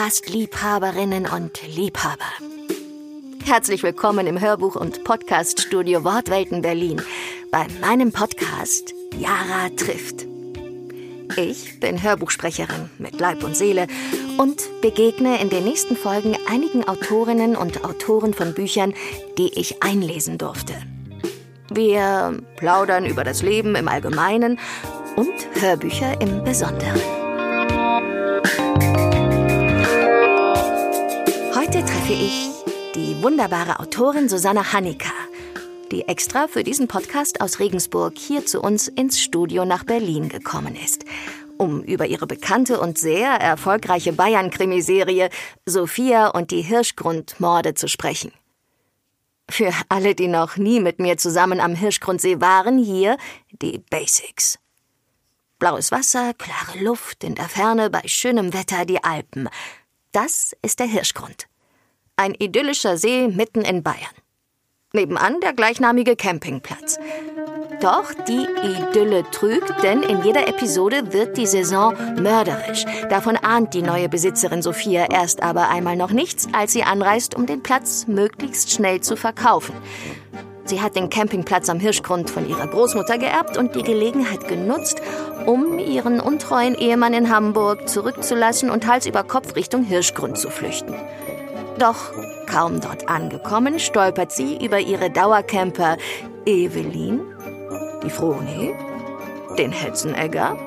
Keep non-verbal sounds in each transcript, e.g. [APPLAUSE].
Podcast-Liebhaberinnen und Liebhaber. Herzlich willkommen im Hörbuch- und Podcast-Studio Wortwelten Berlin bei meinem Podcast Yara trifft. Ich bin Hörbuchsprecherin mit Leib und Seele und begegne in den nächsten Folgen einigen Autorinnen und Autoren von Büchern, die ich einlesen durfte. Wir plaudern über das Leben im Allgemeinen und Hörbücher im Besonderen. Heute treffe ich die wunderbare Autorin Susanna Hanika, die extra für diesen Podcast aus Regensburg hier zu uns ins Studio nach Berlin gekommen ist, um über ihre bekannte und sehr erfolgreiche Bayern-Krimiserie Sophia und die Hirschgrundmorde zu sprechen. Für alle, die noch nie mit mir zusammen am Hirschgrundsee waren, hier die Basics. Blaues Wasser, klare Luft, in der Ferne bei schönem Wetter die Alpen. Das ist der Hirschgrund. Ein idyllischer See mitten in Bayern. Nebenan der gleichnamige Campingplatz. Doch die Idylle trügt, denn in jeder Episode wird die Saison mörderisch. Davon ahnt die neue Besitzerin Sophia erst aber einmal noch nichts, als sie anreist, um den Platz möglichst schnell zu verkaufen. Sie hat den Campingplatz am Hirschgrund von ihrer Großmutter geerbt und die Gelegenheit genutzt, um ihren untreuen Ehemann in Hamburg zurückzulassen und Hals über Kopf Richtung Hirschgrund zu flüchten. Doch kaum dort angekommen, stolpert sie über ihre Dauercamper. Evelyn, die Froni, den Hetzenegger,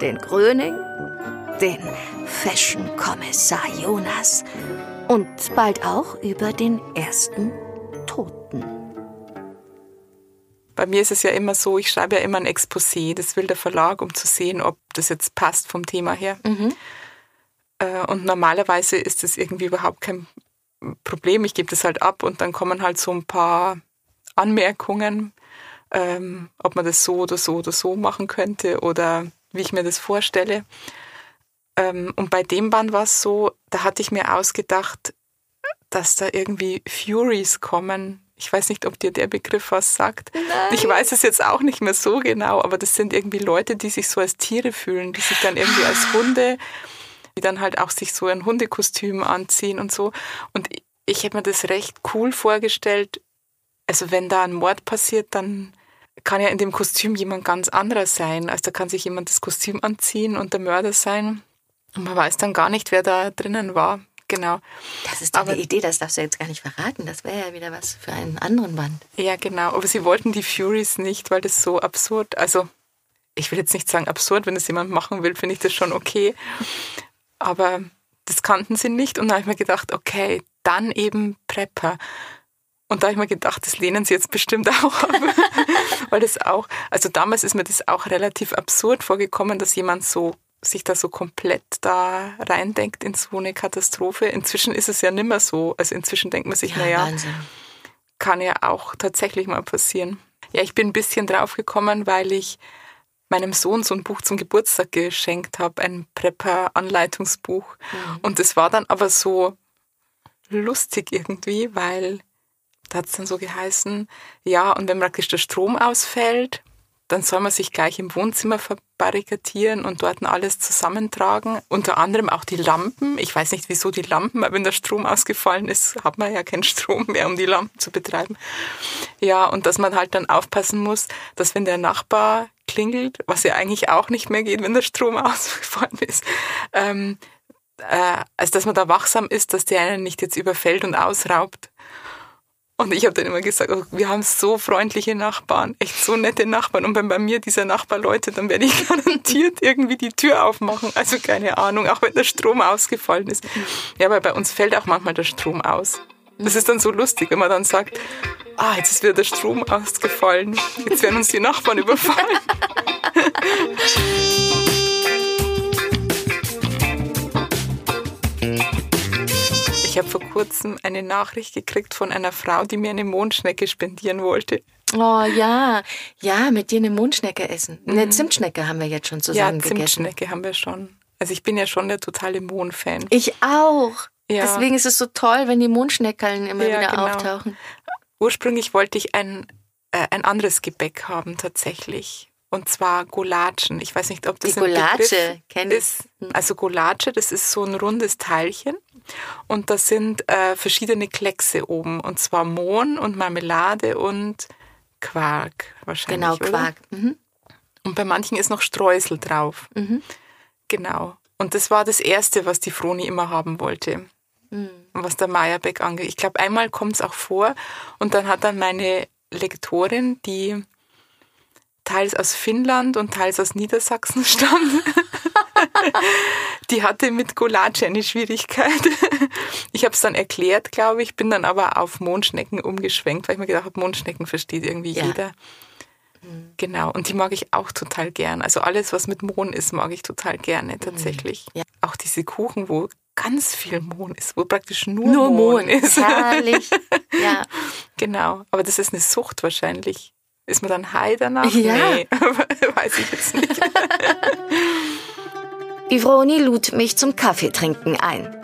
den Gröning, den Fashion-Kommissar Jonas? Und bald auch über den ersten Toten. Bei mir ist es ja immer so, ich schreibe ja immer ein Exposé, das will der Verlag, um zu sehen, ob das jetzt passt vom Thema her. Mhm. Äh, und normalerweise ist das irgendwie überhaupt kein Problem. Ich gebe das halt ab und dann kommen halt so ein paar Anmerkungen, ähm, ob man das so oder so oder so machen könnte oder wie ich mir das vorstelle. Ähm, und bei dem Band war es so, da hatte ich mir ausgedacht, dass da irgendwie Furies kommen. Ich weiß nicht, ob dir der Begriff was sagt. Nein. Ich weiß es jetzt auch nicht mehr so genau, aber das sind irgendwie Leute, die sich so als Tiere fühlen, die sich dann irgendwie als Hunde die dann halt auch sich so ein Hundekostüm anziehen und so. Und ich hätte mir das recht cool vorgestellt. Also wenn da ein Mord passiert, dann kann ja in dem Kostüm jemand ganz anderer sein. Also da kann sich jemand das Kostüm anziehen und der Mörder sein. Und man weiß dann gar nicht, wer da drinnen war. Genau. Das ist eine Idee, das darfst du jetzt gar nicht verraten. Das wäre ja wieder was für einen anderen Band. Ja, genau. Aber sie wollten die Furies nicht, weil das so absurd, also ich will jetzt nicht sagen absurd, wenn das jemand machen will, finde ich das schon okay. Aber das kannten sie nicht und da habe ich mir gedacht, okay, dann eben Prepper. Und da habe ich mir gedacht, das lehnen sie jetzt bestimmt [LAUGHS] auch ab. Weil das auch, also damals ist mir das auch relativ absurd vorgekommen, dass jemand so sich da so komplett da reindenkt in so eine Katastrophe. Inzwischen ist es ja nimmer so. Also inzwischen denkt man sich, ja, naja, kann ja auch tatsächlich mal passieren. Ja, ich bin ein bisschen drauf gekommen, weil ich meinem Sohn so ein Buch zum Geburtstag geschenkt habe, ein Prepper-Anleitungsbuch. Mhm. Und es war dann aber so lustig irgendwie, weil da hat es dann so geheißen, ja, und wenn praktisch der Strom ausfällt, dann soll man sich gleich im Wohnzimmer verbarrikadieren und dort alles zusammentragen. Unter anderem auch die Lampen. Ich weiß nicht, wieso die Lampen, aber wenn der Strom ausgefallen ist, hat man ja keinen Strom mehr, um die Lampen zu betreiben. Ja, und dass man halt dann aufpassen muss, dass wenn der Nachbar klingelt, was ja eigentlich auch nicht mehr geht, wenn der Strom [LAUGHS] ausgefallen ist, ähm, äh, also dass man da wachsam ist, dass der einen nicht jetzt überfällt und ausraubt. Und ich habe dann immer gesagt, oh, wir haben so freundliche Nachbarn, echt so nette Nachbarn. Und wenn bei mir dieser Nachbar läutet, dann werde ich [LAUGHS] garantiert irgendwie die Tür aufmachen. Also keine Ahnung, auch wenn der Strom ausgefallen ist. Ja, weil bei uns fällt auch manchmal der Strom aus. Das ist dann so lustig, wenn man dann sagt, ah, jetzt ist wieder der Strom ausgefallen. Jetzt werden uns die Nachbarn überfallen. Ich habe vor kurzem eine Nachricht gekriegt von einer Frau, die mir eine Mondschnecke spendieren wollte. Oh ja, ja, mit dir eine Mondschnecke essen. Eine mhm. Zimtschnecke haben wir jetzt schon zusammen ja, gegessen. Zimtschnecke haben wir schon. Also ich bin ja schon der totale Mondfan. Ich auch. Ja. Deswegen ist es so toll, wenn die Mondschneckeln immer ja, wieder genau. auftauchen. Ursprünglich wollte ich ein, äh, ein anderes Gebäck haben tatsächlich. Und zwar Golatschen. Ich weiß nicht, ob das Die kenne ich. ist. Also Golatsche, das ist so ein rundes Teilchen. Und da sind äh, verschiedene Kleckse oben. Und zwar Mohn und Marmelade und Quark wahrscheinlich. Genau? Quark. Mhm. Und bei manchen ist noch Streusel drauf. Genau. Und das war das Erste, was die Froni immer haben wollte. Was der Meyerbeck angeht. Ich glaube, einmal kommt es auch vor. Und dann hat dann meine Lektorin, die teils aus Finnland und teils aus Niedersachsen [LAUGHS] stammt, die hatte mit Gulatsche eine Schwierigkeit. Ich habe es dann erklärt, glaube ich, bin dann aber auf Mondschnecken umgeschwenkt, weil ich mir gedacht habe, Mondschnecken versteht irgendwie Ja. jeder. Genau, und die mag ich auch total gern. Also alles, was mit Mohn ist, mag ich total gerne tatsächlich. Ja. Auch diese Kuchen, wo ganz viel Mohn ist, wo praktisch nur, Nur Mohn, Mohn. ist. Herrlich. Ja. [LAUGHS] Genau, aber das ist eine Sucht wahrscheinlich. Ist man dann high danach? Ja. Nee, [LAUGHS] weiß ich jetzt nicht. [LAUGHS] Die Vroni lud mich zum Kaffeetrinken ein.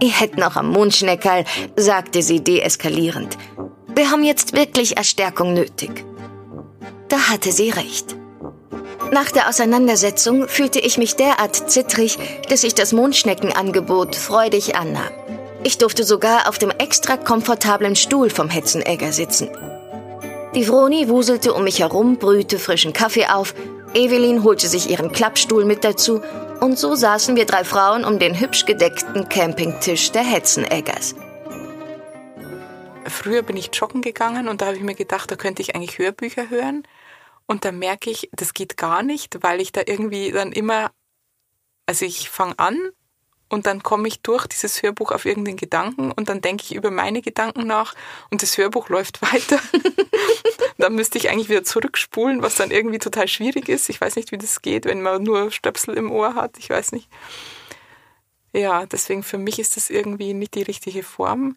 Ich hätt noch am Mondschneckerl, sagte sie deeskalierend. Wir haben jetzt wirklich Erstärkung nötig. Da hatte sie recht. Nach der Auseinandersetzung fühlte ich mich derart zittrig, dass ich das Mondschneckenangebot freudig annahm. Ich durfte sogar auf dem extra komfortablen Stuhl vom Hetzenegger sitzen. Die Vroni wuselte um mich herum, brühte frischen Kaffee auf, Evelyn holte sich ihren Klappstuhl mit dazu und so saßen wir drei Frauen um den hübsch gedeckten Campingtisch der Hetzeneggers. Früher bin ich joggen gegangen und da habe ich mir gedacht, da könnte ich eigentlich Hörbücher hören. Und dann merke ich, das geht gar nicht, weil ich da irgendwie dann immer, also ich fange an und dann komme ich durch dieses Hörbuch auf irgendeinen Gedanken und dann denke ich über meine Gedanken nach und das Hörbuch läuft [LAUGHS] weiter. dann müsste ich eigentlich wieder zurückspulen, was dann irgendwie total schwierig ist. Ich weiß nicht, wie das geht, wenn man nur Stöpsel im Ohr hat. Ich weiß nicht. Ja, deswegen für mich ist das irgendwie nicht die richtige Form.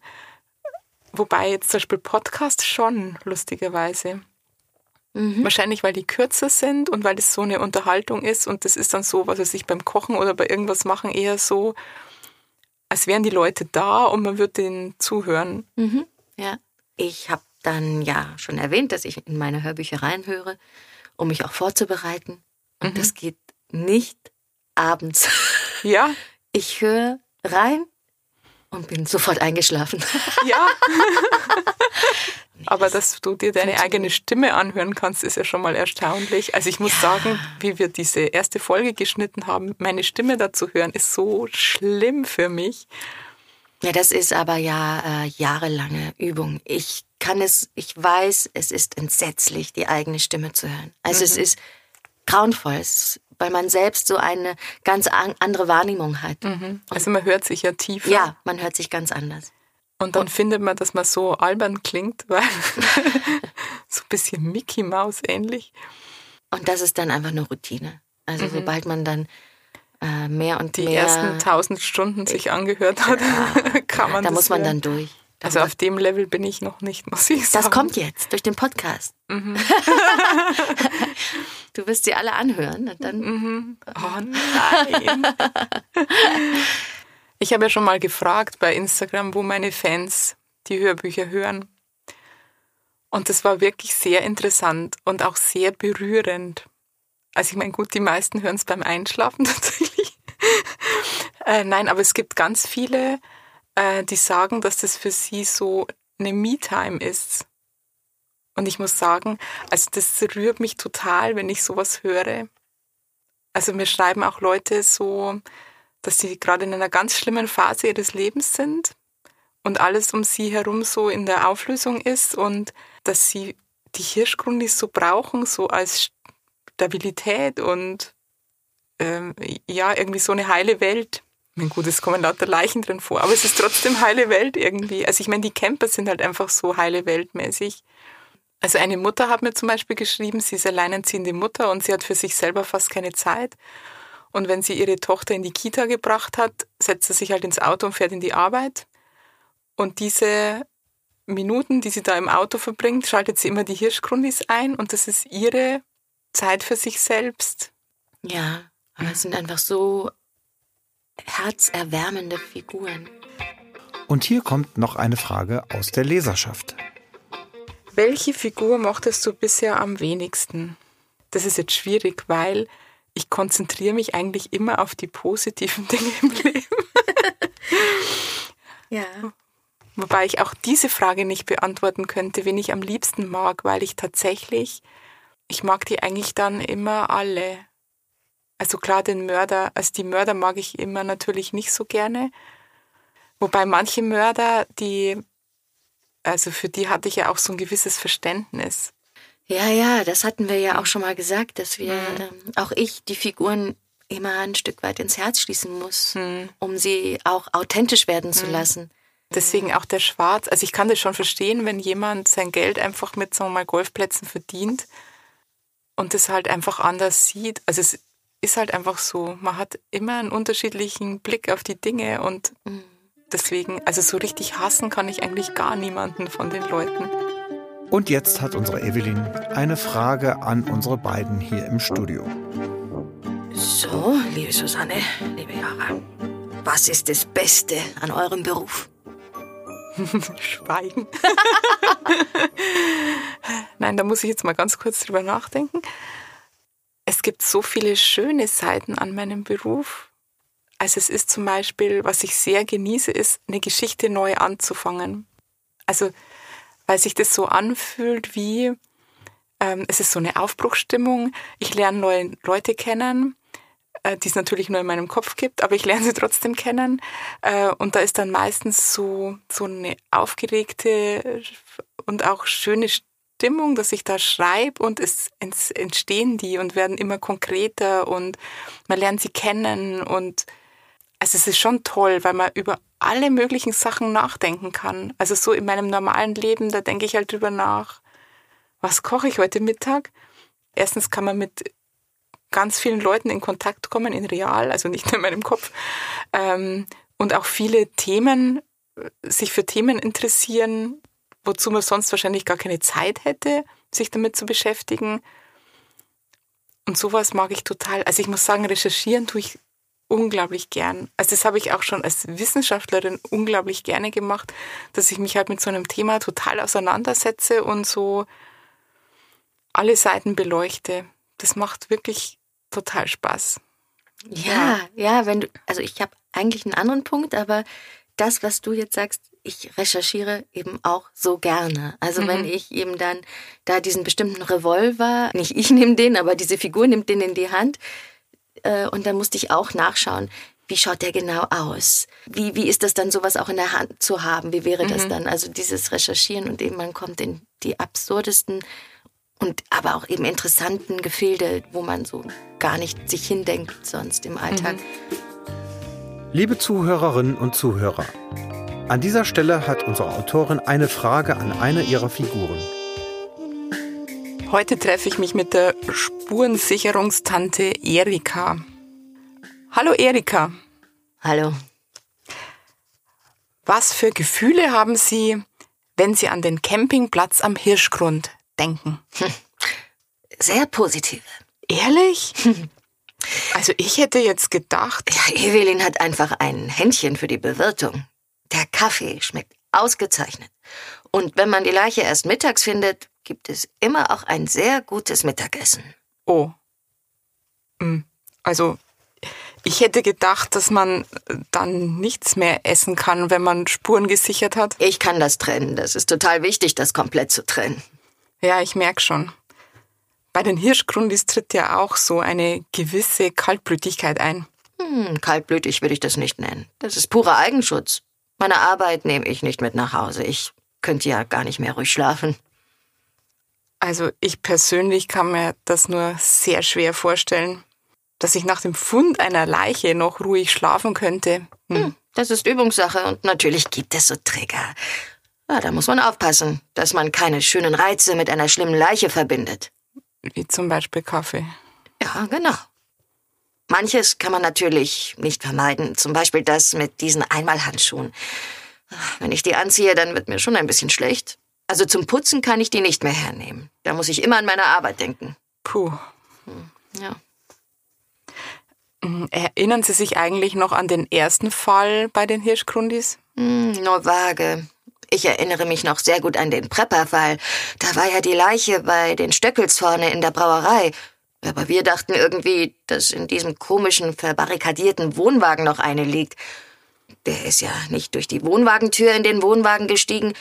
Wobei jetzt zum Beispiel Podcast schon, lustigerweise. Wahrscheinlich, weil die kürzer sind und weil es so eine Unterhaltung ist und das ist dann so, was weiß ich, beim Kochen oder bei irgendwas machen eher so, als wären die Leute da und man wird denen zuhören. Ja. Ich habe dann ja schon erwähnt, dass ich in meine Hörbücher reinhöre, um mich auch vorzubereiten. Und das geht nicht abends. [LAUGHS] Ja, Ich höre rein und bin sofort eingeschlafen. ja. [LAUGHS] Aber dass du dir deine eigene Stimme anhören kannst, ist ja schon mal erstaunlich. Also ich muss sagen, wie wir diese erste Folge geschnitten haben, meine Stimme dazu hören, ist so schlimm für mich. Ja, das ist aber ja äh, jahrelange Übung. Ich kann es, ich weiß, es ist entsetzlich, die eigene Stimme zu hören. Also es ist grauenvoll, es ist, weil man selbst so eine ganz an, andere Wahrnehmung hat. Also man hört sich ja tiefer. Ja, man hört sich ganz anders. Und dann findet man, dass man so albern klingt, [LAUGHS] weil so ein bisschen Mickey Maus ähnlich. Und das ist dann einfach eine Routine. Also sobald man dann äh, mehr und Die mehr, ersten tausend Stunden sich angehört hat, [LAUGHS] kann man da das muss man hören. dann durch. Da Also auf dem Level bin ich noch nicht, muss ich sagen. das kommt jetzt durch den Podcast. [LAUGHS] du wirst sie alle anhören und dann Oh nein. Ich habe ja schon mal gefragt bei Instagram, wo meine Fans die Hörbücher hören. Und das war wirklich sehr interessant und auch sehr berührend. Also ich meine, gut, die meisten hören es beim Einschlafen [LAUGHS] tatsächlich. äh, nein, aber es gibt ganz viele, äh, die sagen, dass das für sie so eine Me-Time ist. Und ich muss sagen, also das rührt mich total, wenn ich sowas höre. Also mir schreiben auch Leute so, dass sie gerade in einer ganz schlimmen Phase ihres Lebens sind und alles um sie herum so in der Auflösung ist und dass sie die Hirschgrundis so brauchen, so als Stabilität und ähm, ja, irgendwie so eine heile Welt. Ich meine, gut, es kommen lauter Leichen drin vor, aber es ist trotzdem heile Welt irgendwie. Also ich meine, die Camper sind halt einfach so heile Weltmäßig. Also eine Mutter hat mir zum Beispiel geschrieben, sie ist alleinerziehende Mutter und sie hat für sich selber fast keine Zeit. Und wenn sie ihre Tochter in die Kita gebracht hat, setzt sie sich halt ins Auto und fährt in die Arbeit. Und diese Minuten, die sie da im Auto verbringt, schaltet sie immer die Hirschgrundis ein und das ist ihre Zeit für sich selbst. Ja, aber es sind einfach so herzerwärmende Figuren. Und hier kommt noch eine Frage aus der Leserschaft. Welche Figur mochtest du bisher am wenigsten? das ist jetzt schwierig, weil ich konzentriere mich eigentlich immer auf die positiven [LAUGHS] Dinge im Leben. [LAUGHS] ja. Wobei ich auch diese Frage nicht beantworten könnte, wen ich am liebsten mag, weil ich tatsächlich, ich mag die eigentlich dann immer alle. Also klar, den Mörder, also die Mörder mag ich immer natürlich nicht so gerne. Wobei manche Mörder, die, also für die hatte ich ja auch so ein gewisses Verständnis. Ja, ja, das hatten wir ja auch schon mal gesagt, dass wir, mhm. ähm, auch ich, die Figuren immer ein Stück weit ins Herz schließen muss, mhm. um sie auch authentisch werden zu mhm. lassen. Deswegen auch der Schwarz. Also ich kann das schon verstehen, wenn jemand sein Geld einfach mit, sagen wir mal, Golfplätzen verdient und es halt einfach anders sieht. Also es ist halt einfach so. Man hat immer einen unterschiedlichen Blick auf die Dinge und mhm. deswegen, also so richtig hassen kann ich eigentlich gar niemanden von den Leuten. Und jetzt hat unsere Evelyn eine Frage an unsere beiden hier im Studio. So, liebe Susanne, liebe Jara, was ist das Beste an eurem Beruf? [LAUGHS] Schweigen. [LAUGHS] Nein, da muss ich jetzt mal ganz kurz drüber nachdenken. Es gibt so viele schöne Seiten an meinem Beruf. Also es ist zum Beispiel, was ich sehr genieße, ist, eine Geschichte neu anzufangen. Also weil sich das so anfühlt wie, ähm, es ist so eine Aufbruchstimmung. Ich lerne neue Leute kennen, äh, die es natürlich nur in meinem Kopf gibt, aber ich lerne sie trotzdem kennen. Äh, und da ist dann meistens so, so eine aufgeregte und auch schöne Stimmung, dass ich da schreibe und es entstehen die und werden immer konkreter und man lernt sie kennen und also es ist schon toll, weil man über alle möglichen Sachen nachdenken kann. Also so in meinem normalen Leben, da denke ich halt drüber nach, was koche ich heute Mittag? Erstens kann man mit ganz vielen Leuten in Kontakt kommen, in real, also nicht nur in meinem Kopf. Ähm, und auch viele Themen, sich für Themen interessieren, wozu man sonst wahrscheinlich gar keine Zeit hätte, sich damit zu beschäftigen. Und sowas mag ich total. Also ich muss sagen, recherchieren tue ich unglaublich gern. Also das habe ich auch schon als Wissenschaftlerin unglaublich gerne gemacht, dass ich mich halt mit so einem Thema total auseinandersetze und so alle Seiten beleuchte. Das macht wirklich total Spaß. Ja, ja, wenn du, also ich habe eigentlich einen anderen Punkt, aber das, was du jetzt sagst, ich recherchiere eben auch so gerne. Also mhm. wenn ich eben dann da diesen bestimmten Revolver, nicht ich nehme den, aber diese Figur nimmt den in die Hand, äh, und dann musste ich auch nachschauen, wie schaut der genau aus? Wie, wie ist das dann, sowas auch in der Hand zu haben? Wie wäre das mhm. dann? Also dieses Recherchieren und eben man kommt in die absurdesten und aber auch eben interessanten Gefilde, wo man so gar nicht sich hindenkt sonst im Alltag. Mhm. Liebe Zuhörerinnen und Zuhörer, an dieser Stelle hat unsere Autorin eine Frage an eine ihrer Figuren. Heute treffe ich mich mit der Spurensicherungstante Erika. Hallo Erika. Hallo. Was für Gefühle haben Sie, wenn Sie an den Campingplatz am Hirschgrund denken? Sehr positive. Ehrlich? [LAUGHS] Also ich hätte jetzt gedacht. Ja, Evelyn hat einfach ein Händchen für die Bewirtung. Der Kaffee schmeckt ausgezeichnet. Und wenn man die Leiche erst mittags findet, gibt es immer auch ein sehr gutes Mittagessen. Oh. Hm. Also, ich hätte gedacht, dass man dann nichts mehr essen kann, wenn man Spuren gesichert hat. Ich kann das trennen. Das ist total wichtig, das komplett zu trennen. Ja, ich merke schon. Bei den Hirschgrundis tritt ja auch so eine gewisse Kaltblütigkeit ein. Hm, kaltblütig würde ich das nicht nennen. Das ist purer Eigenschutz. Meine Arbeit nehme ich nicht mit nach Hause. Ich könnte ja gar nicht mehr ruhig schlafen. Also ich persönlich kann mir das nur sehr schwer vorstellen, dass ich nach dem Fund einer Leiche noch ruhig schlafen könnte. Hm. Hm, das ist Übungssache und natürlich gibt es so Trigger. Ja, da muss man aufpassen, dass man keine schönen Reize mit einer schlimmen Leiche verbindet. Wie zum Beispiel Kaffee. Ja, genau. Manches kann man natürlich nicht vermeiden, zum Beispiel das mit diesen Einmalhandschuhen. Wenn ich die anziehe, dann wird mir schon ein bisschen schlecht. Also zum Putzen kann ich die nicht mehr hernehmen. Da muss ich immer an meine Arbeit denken. Puh. Hm, ja. Hm, erinnern Sie sich eigentlich noch an den ersten Fall bei den Hirschgrundis? Hm, nur vage. Ich erinnere mich noch sehr gut an den Prepperfall. Da war ja die Leiche bei den Stöckels vorne in der Brauerei. Aber wir dachten irgendwie, dass in diesem komischen, verbarrikadierten Wohnwagen noch eine liegt. Der ist ja nicht durch die Wohnwagentür in den Wohnwagen gestiegen,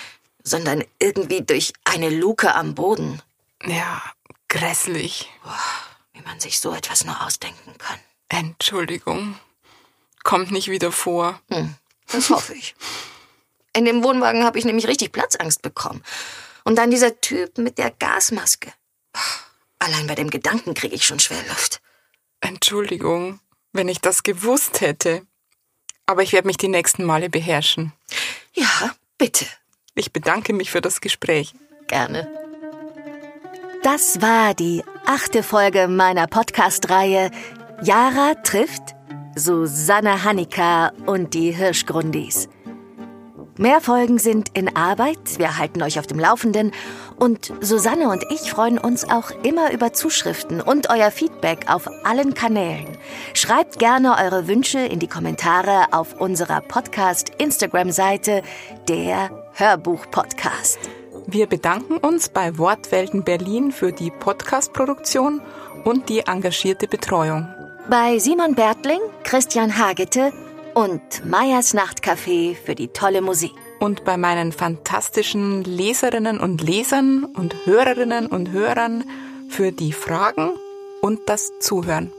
sondern irgendwie durch eine Luke am Boden. Ja, grässlich. Boah, wie man sich so etwas nur ausdenken kann. Entschuldigung. Kommt nicht wieder vor. Hm, das hoffe ich. In dem Wohnwagen habe ich nämlich richtig Platzangst bekommen. Und dann dieser Typ mit der Gasmaske. Allein bei dem Gedanken kriege ich schon Schwerluft. Entschuldigung, wenn ich das gewusst hätte. Aber ich werde mich die nächsten Male beherrschen. Ja, bitte. Ich bedanke mich für das Gespräch. Gerne. Das war die achte Folge meiner Podcast-Reihe Jara trifft Susanne Hanika und die Hirschgrundis. Mehr Folgen sind in Arbeit, wir halten euch auf dem Laufenden und Susanne und ich freuen uns auch immer über Zuschriften und euer Feedback auf allen Kanälen. Schreibt gerne eure Wünsche in die Kommentare auf unserer Podcast-Instagram-Seite, der Hörbuch-Podcast. Wir bedanken uns bei Wortwelten Berlin für die Podcast-Produktion und die engagierte Betreuung. Bei Simon Bertling, Christian Hagete und Meyers Nachtcafé für die tolle Musik. Und bei meinen fantastischen Leserinnen und Lesern und Hörerinnen und Hörern für die Fragen und das Zuhören.